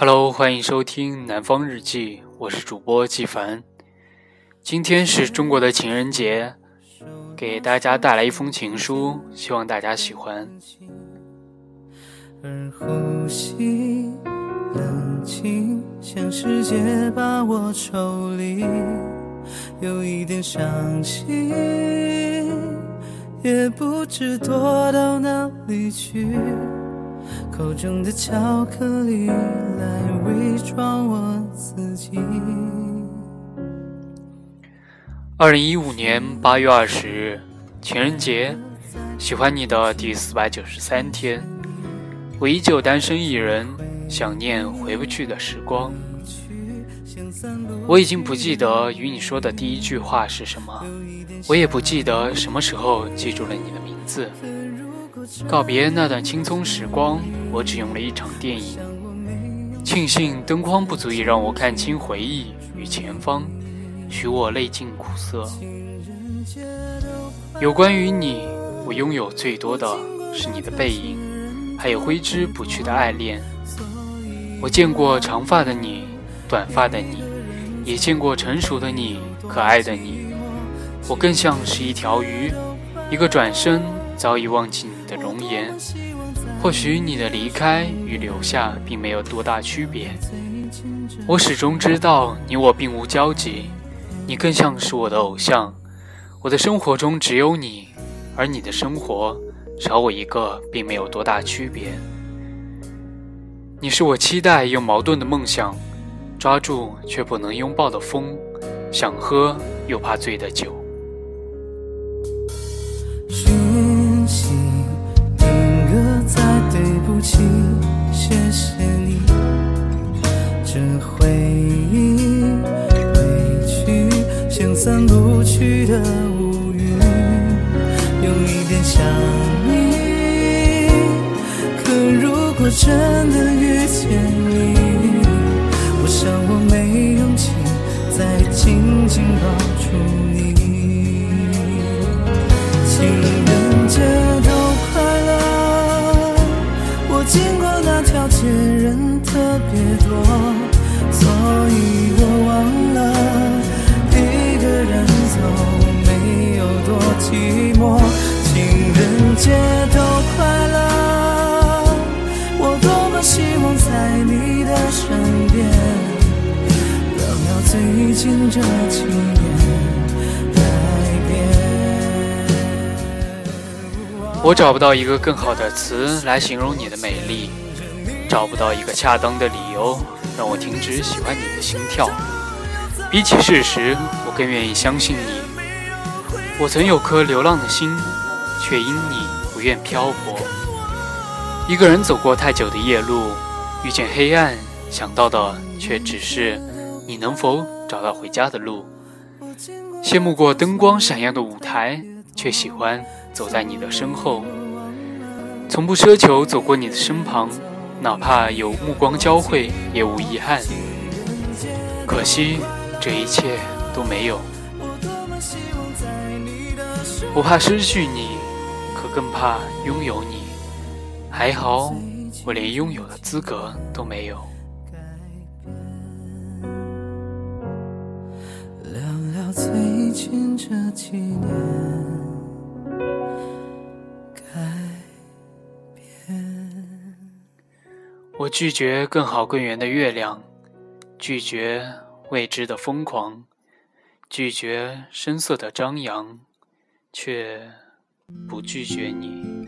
Hello，欢迎收听《南方日记》，我是主播季凡。今天是中国的情人节，给大家带来一封情书，希望大家喜欢。而呼吸冷静，像世界把我抽离，有一点伤心，也不知躲到哪里去。口中的巧克力来伪装我自己。二零一五年八月二十日，情人节，喜欢你的第四百九十三天，我依旧单身一人，想念回不去的时光。我已经不记得与你说的第一句话是什么，我也不记得什么时候记住了你的名字。告别那段青葱时光，我只用了一场电影。庆幸灯光不足以让我看清回忆与前方，许我泪尽苦涩。有关于你，我拥有最多的是你的背影，还有挥之不去的爱恋。我见过长发的你，短发的你，也见过成熟的你，可爱的你。我更像是一条鱼，一个转身。早已忘记你的容颜，或许你的离开与留下并没有多大区别。我始终知道你我并无交集，你更像是我的偶像。我的生活中只有你，而你的生活少我一个并没有多大区别。你是我期待又矛盾的梦想，抓住却不能拥抱的风，想喝又怕醉的酒。的乌云，有一点想你。可如果真的遇见你，我想我没勇气再紧紧抱住你。这几年改变。我找不到一个更好的词来形容你的美丽。找不到一个恰当的理由让我停止喜欢你的心跳。比起事实，我更愿意相信你。我曾有颗流浪的心，却因你不愿漂泊。一个人走过太久的夜路，遇见黑暗，想到的却只是你能否找到回家的路。羡慕过灯光闪耀的舞台，却喜欢走在你的身后。从不奢求走过你的身旁。哪怕有目光交汇，也无遗憾。可惜，这一切都没有。不怕失去你，可更怕拥有你。还好，我连拥有的资格都没有。近这几年。我拒绝更好更圆的月亮，拒绝未知的疯狂，拒绝声色的张扬，却不拒绝你。